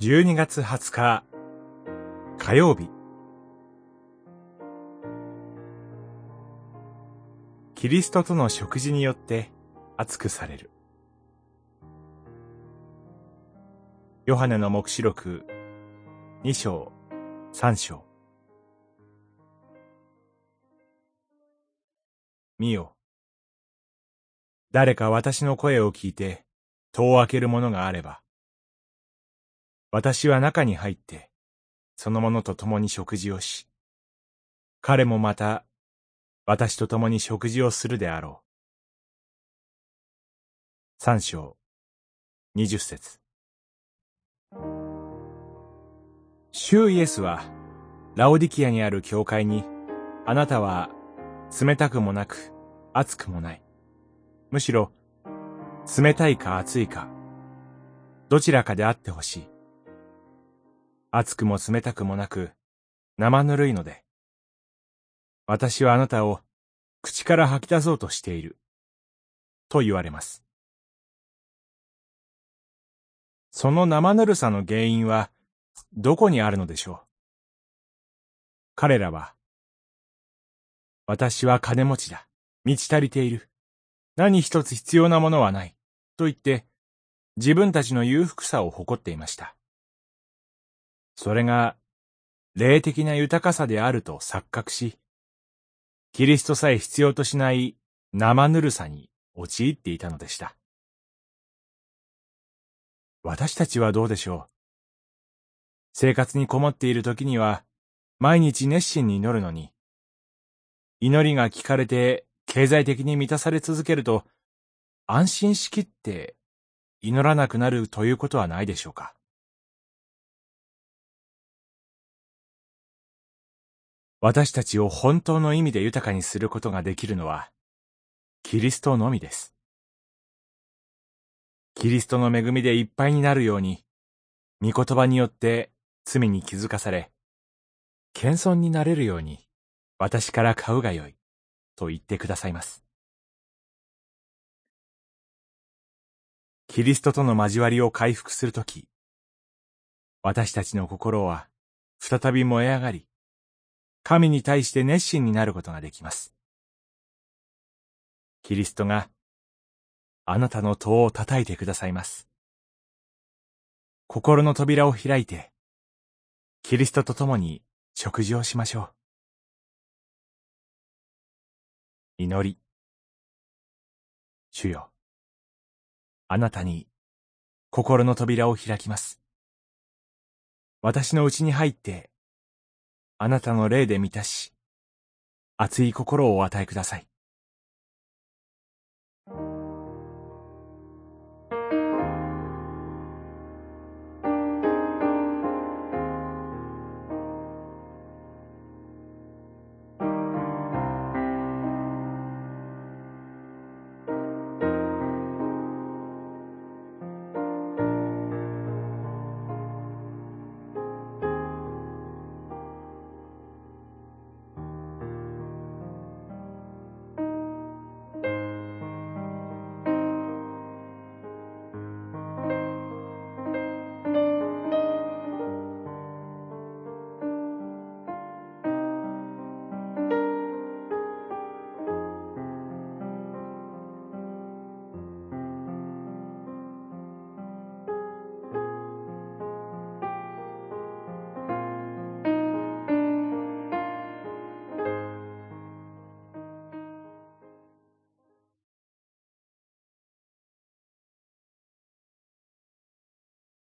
12月20日火曜日。キリストとの食事によって熱くされる。ヨハネの目視録2章3章。見よ。誰か私の声を聞いて戸を開けるものがあれば。私は中に入って、その者と共に食事をし、彼もまた、私と共に食事をするであろう。三章、二十節。主イエスは、ラオディキアにある教会に、あなたは、冷たくもなく、熱くもない。むしろ、冷たいか熱いか、どちらかであってほしい。熱くも冷たくもなく、生ぬるいので、私はあなたを口から吐き出そうとしている、と言われます。その生ぬるさの原因は、どこにあるのでしょう？彼らは、私は金持ちだ、満ち足りている、何一つ必要なものはない、と言って、自分たちの裕福さを誇っていました。それが、霊的な豊かさであると錯覚し、キリストさえ必要としない生ぬるさに陥っていたのでした。私たちはどうでしょう？生活にこもっている時には、毎日熱心に祈るのに、祈りが聞かれて経済的に満たされ続けると、安心しきって祈らなくなるということはないでしょうか？私たちを本当の意味で豊かにすることができるのは、キリストのみです。キリストの恵みでいっぱいになるように、御言葉によって罪に気づかされ、謙遜になれるように、私から買うがよい、と言ってくださいます。キリストとの交わりを回復するとき、私たちの心は再び燃え上がり、神に対して熱心になることができます。キリストがあなたの戸を叩いてくださいます。心の扉を開いて、キリストと共に食事をしましょう。祈り。主よ。あなたに心の扉を開きます。私のうちに入ってあなたの霊で満たし、熱い心をお与えください。